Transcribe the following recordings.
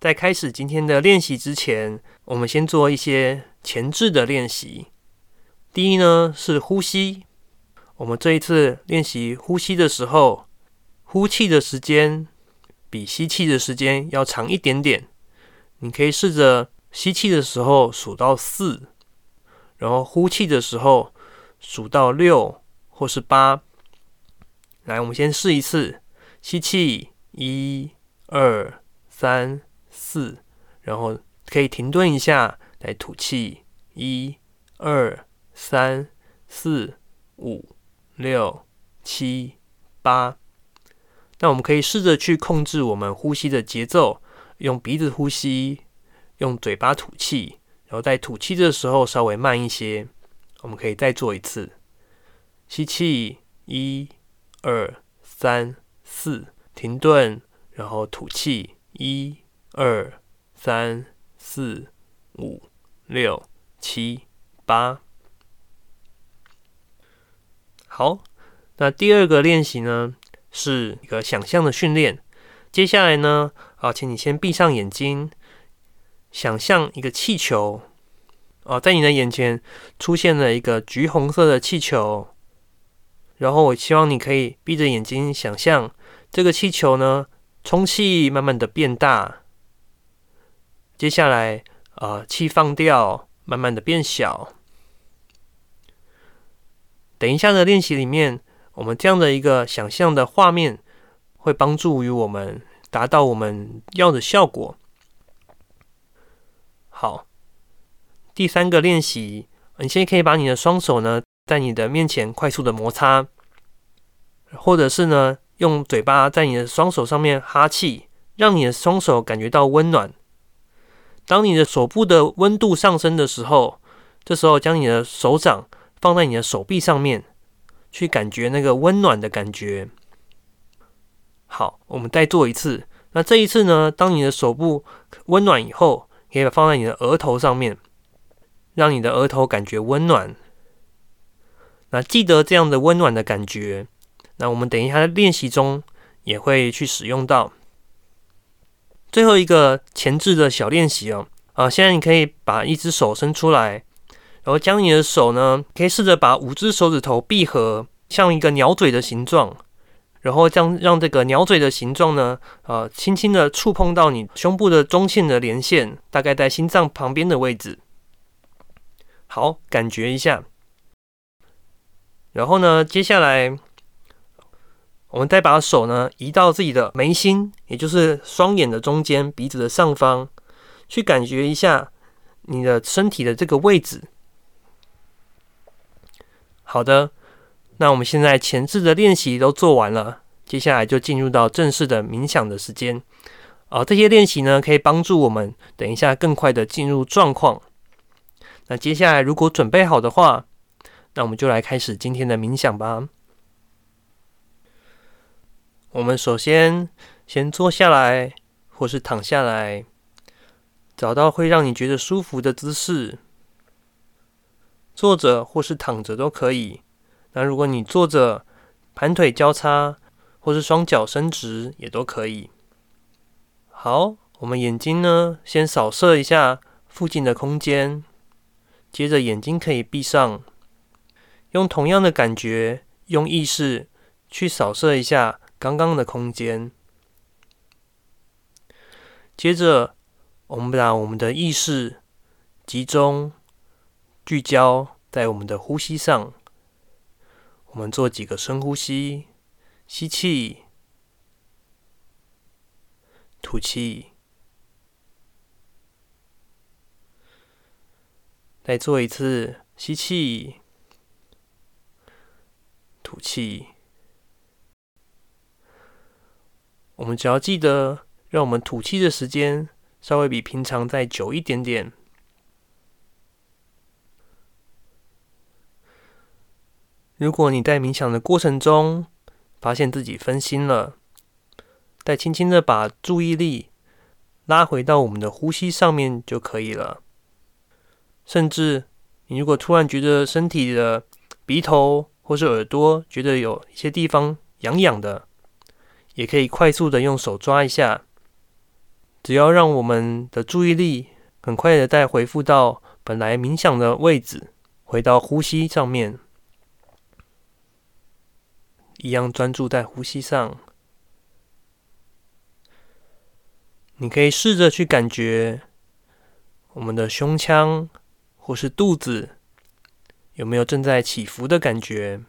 在开始今天的练习之前，我们先做一些前置的练习。第一呢是呼吸，我们这一次练习呼吸的时候，呼气的时间比吸气的时间要长一点点。你可以试着吸气的时候数到四，然后呼气的时候数到六或是八。来，我们先试一次，吸气，一、二、三。四，然后可以停顿一下来吐气，一、二、三、四、五、六、七、八。那我们可以试着去控制我们呼吸的节奏，用鼻子呼吸，用嘴巴吐气，然后在吐气的时候稍微慢一些。我们可以再做一次，吸气，一、二、三、四，停顿，然后吐气，一。二、三、四、五、六、七、八。好，那第二个练习呢，是一个想象的训练。接下来呢，啊，请你先闭上眼睛，想象一个气球，哦，在你的眼前出现了一个橘红色的气球。然后，我希望你可以闭着眼睛想象这个气球呢，充气慢慢的变大。接下来，呃，气放掉，慢慢的变小。等一下的练习里面，我们这样的一个想象的画面，会帮助于我们达到我们要的效果。好，第三个练习，你现在可以把你的双手呢，在你的面前快速的摩擦，或者是呢，用嘴巴在你的双手上面哈气，让你的双手感觉到温暖。当你的手部的温度上升的时候，这时候将你的手掌放在你的手臂上面，去感觉那个温暖的感觉。好，我们再做一次。那这一次呢，当你的手部温暖以后，可以放在你的额头上面，让你的额头感觉温暖。那记得这样的温暖的感觉。那我们等一下练习中也会去使用到。最后一个前置的小练习哦，啊，现在你可以把一只手伸出来，然后将你的手呢，可以试着把五只手指头闭合，像一个鸟嘴的形状，然后将让这个鸟嘴的形状呢，呃，轻轻的触碰到你胸部的中线的连线，大概在心脏旁边的位置。好，感觉一下。然后呢，接下来。我们再把手呢移到自己的眉心，也就是双眼的中间、鼻子的上方，去感觉一下你的身体的这个位置。好的，那我们现在前置的练习都做完了，接下来就进入到正式的冥想的时间。啊，这些练习呢可以帮助我们等一下更快的进入状况。那接下来如果准备好的话，那我们就来开始今天的冥想吧。我们首先先坐下来，或是躺下来，找到会让你觉得舒服的姿势，坐着或是躺着都可以。那如果你坐着，盘腿交叉，或是双脚伸直也都可以。好，我们眼睛呢，先扫射一下附近的空间，接着眼睛可以闭上，用同样的感觉，用意识去扫射一下。刚刚的空间，接着我们把我们的意识集中聚焦在我们的呼吸上。我们做几个深呼吸，吸气，吐气，再做一次吸气，吐气。我们只要记得，让我们吐气的时间稍微比平常再久一点点。如果你在冥想的过程中发现自己分心了，再轻轻的把注意力拉回到我们的呼吸上面就可以了。甚至你如果突然觉得身体的鼻头或是耳朵觉得有一些地方痒痒的，也可以快速的用手抓一下，只要让我们的注意力很快的再回复到本来冥想的位置，回到呼吸上面，一样专注在呼吸上。你可以试着去感觉我们的胸腔或是肚子有没有正在起伏的感觉。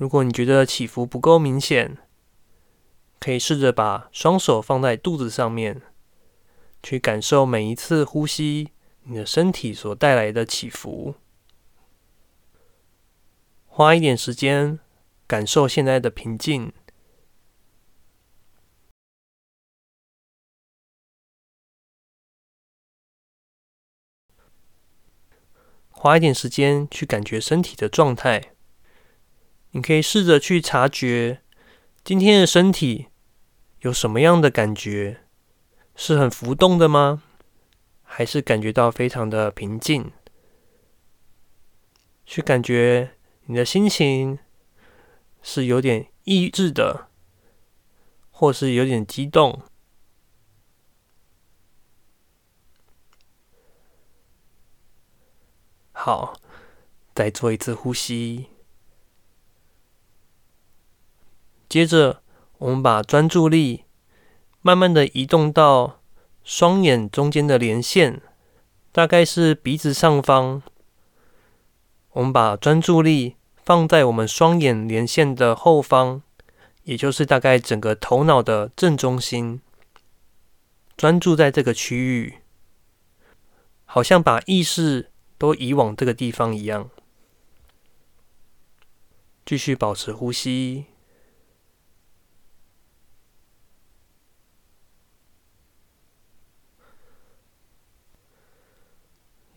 如果你觉得起伏不够明显，可以试着把双手放在肚子上面，去感受每一次呼吸你的身体所带来的起伏。花一点时间感受现在的平静。花一点时间去感觉身体的状态，你可以试着去察觉今天的身体有什么样的感觉，是很浮动的吗？还是感觉到非常的平静？去感觉你的心情是有点抑制的，或是有点激动。好，再做一次呼吸。接着，我们把专注力慢慢的移动到双眼中间的连线，大概是鼻子上方。我们把专注力放在我们双眼连线的后方，也就是大概整个头脑的正中心，专注在这个区域，好像把意识。都移往这个地方一样，继续保持呼吸。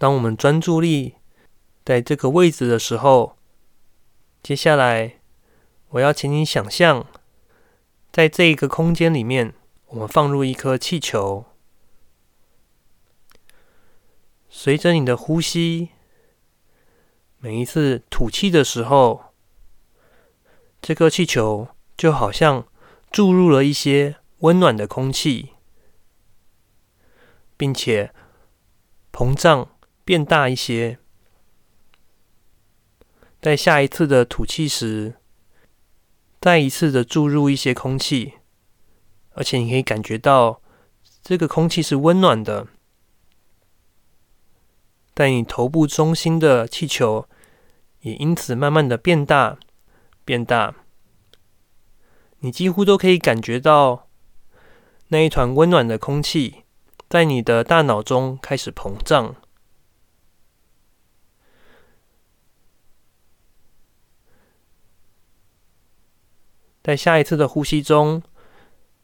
当我们专注力在这个位置的时候，接下来我要请你想象，在这一个空间里面，我们放入一颗气球。随着你的呼吸，每一次吐气的时候，这个气球就好像注入了一些温暖的空气，并且膨胀变大一些。在下一次的吐气时，再一次的注入一些空气，而且你可以感觉到这个空气是温暖的。在你头部中心的气球也因此慢慢的变大，变大。你几乎都可以感觉到那一团温暖的空气在你的大脑中开始膨胀。在下一次的呼吸中，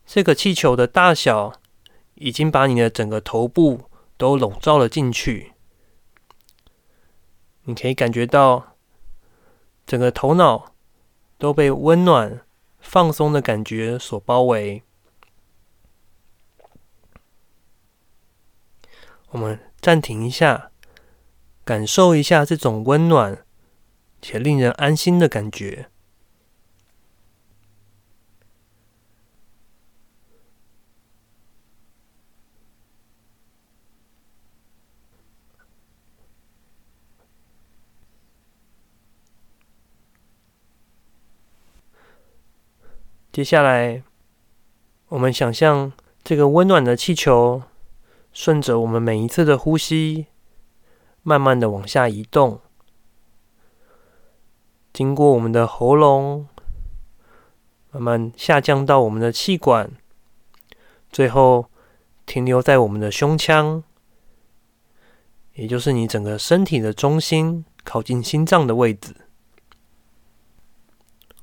这个气球的大小已经把你的整个头部都笼罩了进去。你可以感觉到整个头脑都被温暖、放松的感觉所包围。我们暂停一下，感受一下这种温暖且令人安心的感觉。接下来，我们想象这个温暖的气球顺着我们每一次的呼吸，慢慢的往下移动，经过我们的喉咙，慢慢下降到我们的气管，最后停留在我们的胸腔，也就是你整个身体的中心，靠近心脏的位置。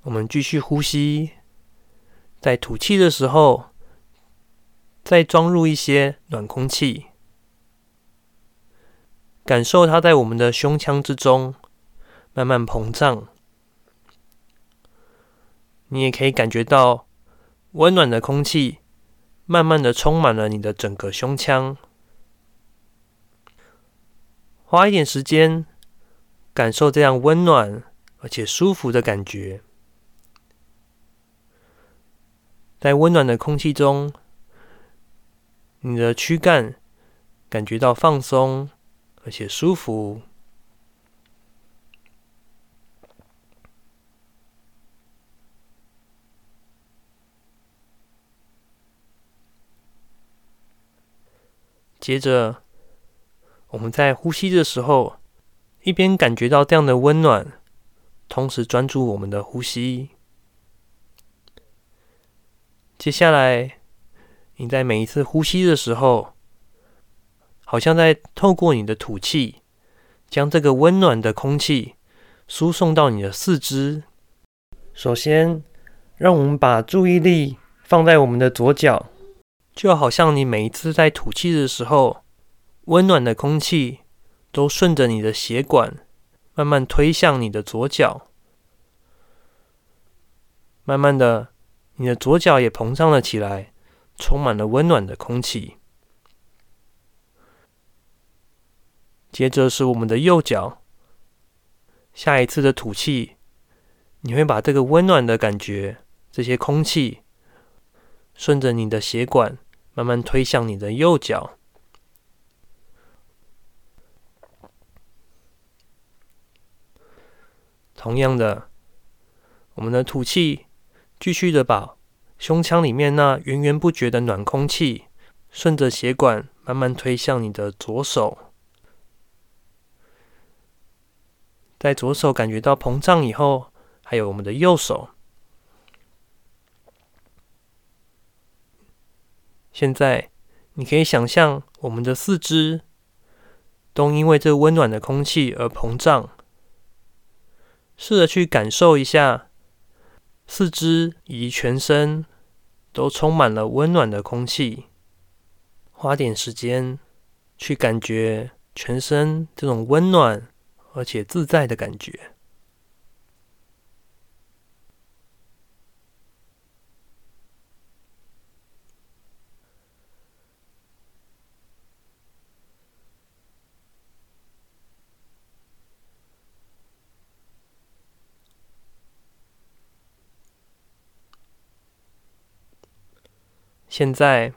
我们继续呼吸。在吐气的时候，再装入一些暖空气，感受它在我们的胸腔之中慢慢膨胀。你也可以感觉到温暖的空气慢慢的充满了你的整个胸腔。花一点时间，感受这样温暖而且舒服的感觉。在温暖的空气中，你的躯干感觉到放松而且舒服。接着，我们在呼吸的时候，一边感觉到这样的温暖，同时专注我们的呼吸。接下来，你在每一次呼吸的时候，好像在透过你的吐气，将这个温暖的空气输送到你的四肢。首先，让我们把注意力放在我们的左脚。就好像你每一次在吐气的时候，温暖的空气都顺着你的血管慢慢推向你的左脚，慢慢的，你的左脚也膨胀了起来，充满了温暖的空气。接着是我们的右脚，下一次的吐气，你会把这个温暖的感觉，这些空气顺着你的血管。慢慢推向你的右脚。同样的，我们的吐气继续的把胸腔里面那源源不绝的暖空气，顺着血管慢慢推向你的左手。在左手感觉到膨胀以后，还有我们的右手。现在，你可以想象我们的四肢都因为这温暖的空气而膨胀。试着去感受一下，四肢以及全身都充满了温暖的空气。花点时间去感觉全身这种温暖而且自在的感觉。现在，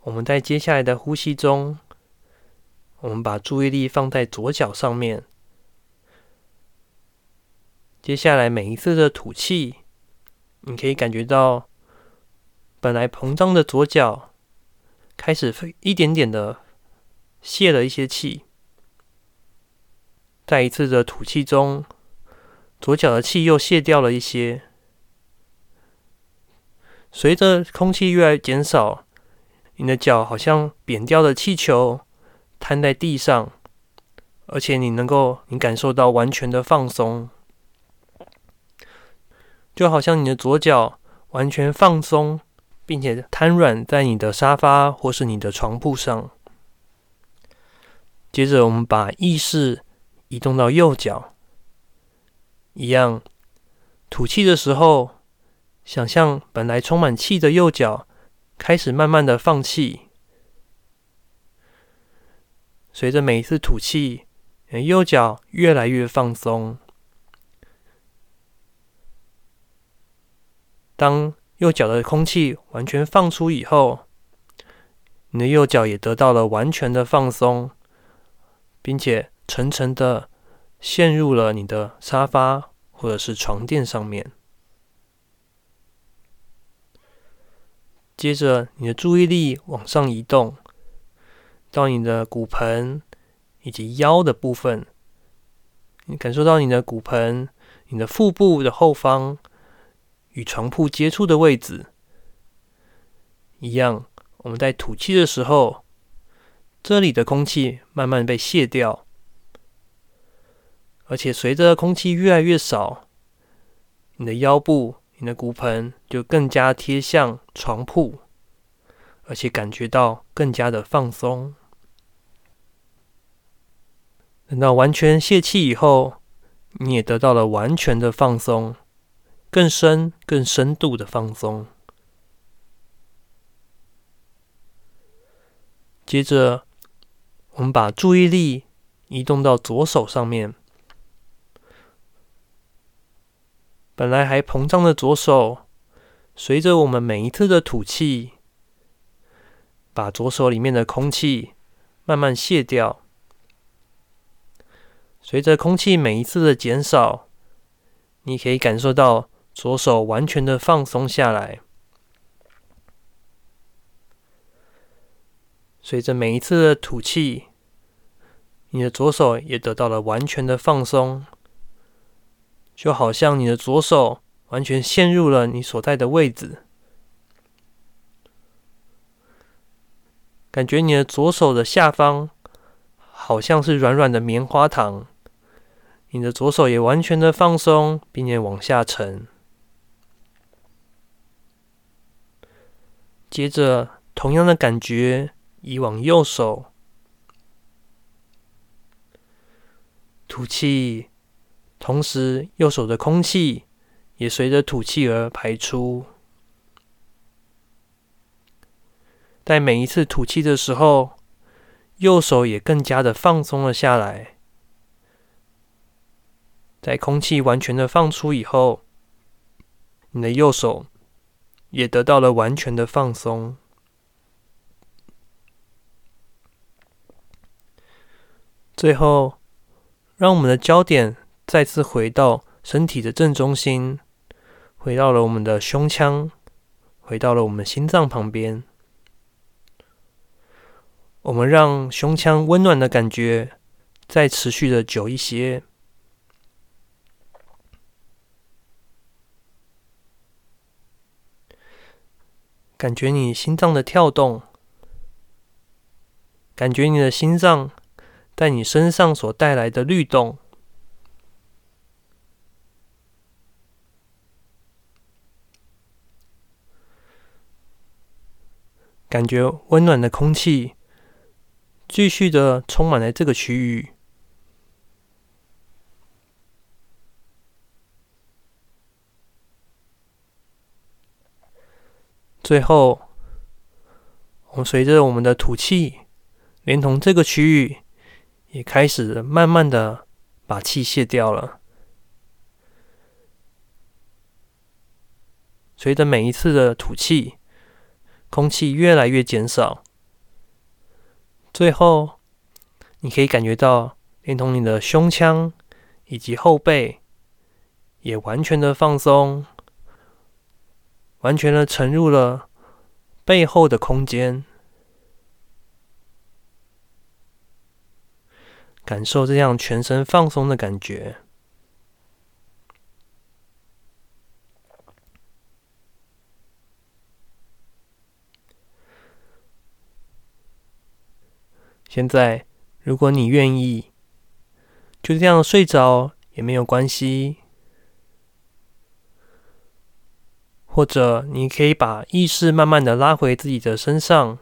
我们在接下来的呼吸中，我们把注意力放在左脚上面。接下来每一次的吐气，你可以感觉到本来膨胀的左脚开始一点点的泄了一些气。在一次的吐气中，左脚的气又泄掉了一些。随着空气越来越减少，你的脚好像扁掉的气球瘫在地上，而且你能够你感受到完全的放松，就好像你的左脚完全放松，并且瘫软在你的沙发或是你的床铺上。接着，我们把意识移动到右脚，一样吐气的时候。想象本来充满气的右脚开始慢慢的放气，随着每一次吐气，右脚越来越放松。当右脚的空气完全放出以后，你的右脚也得到了完全的放松，并且沉沉的陷入了你的沙发或者是床垫上面。接着，你的注意力往上移动，到你的骨盆以及腰的部分。你感受到你的骨盆、你的腹部的后方与床铺接触的位置一样。我们在吐气的时候，这里的空气慢慢被卸掉，而且随着空气越来越少，你的腰部。你的骨盆就更加贴向床铺，而且感觉到更加的放松。等到完全泄气以后，你也得到了完全的放松，更深、更深度的放松。接着，我们把注意力移动到左手上面。本来还膨胀的左手，随着我们每一次的吐气，把左手里面的空气慢慢卸掉。随着空气每一次的减少，你可以感受到左手完全的放松下来。随着每一次的吐气，你的左手也得到了完全的放松，就好像你的左手完全陷入了你所在的位置，感觉你的左手的下方好像是软软的棉花糖。你的左手也完全的放松，并且往下沉。接着，同样的感觉移往右手，吐气，同时右手的空气也随着吐气而排出。在每一次吐气的时候，右手也更加的放松了下来。在空气完全的放出以后，你的右手也得到了完全的放松。最后，让我们的焦点再次回到身体的正中心，回到了我们的胸腔，回到了我们心脏旁边。我们让胸腔温暖的感觉再持续的久一些。感觉你心脏的跳动，感觉你的心脏在你身上所带来的律动，感觉温暖的空气继续的充满了这个区域。最后，我们随着我们的吐气，连同这个区域也开始慢慢的把气卸掉了。随着每一次的吐气，空气越来越减少。最后，你可以感觉到，连同你的胸腔以及后背也完全的放松。完全的沉入了背后的空间，感受这样全身放松的感觉。现在，如果你愿意，就这样睡着也没有关系。或者你可以把意识慢慢的拉回自己的身上，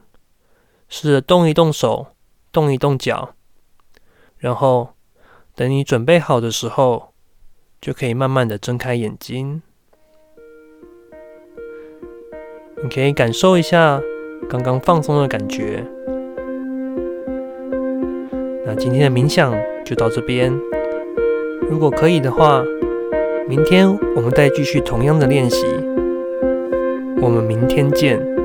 试着动一动手，动一动脚，然后等你准备好的时候，就可以慢慢的睁开眼睛。你可以感受一下刚刚放松的感觉。那今天的冥想就到这边。如果可以的话，明天我们再继续同样的练习。我们明天见。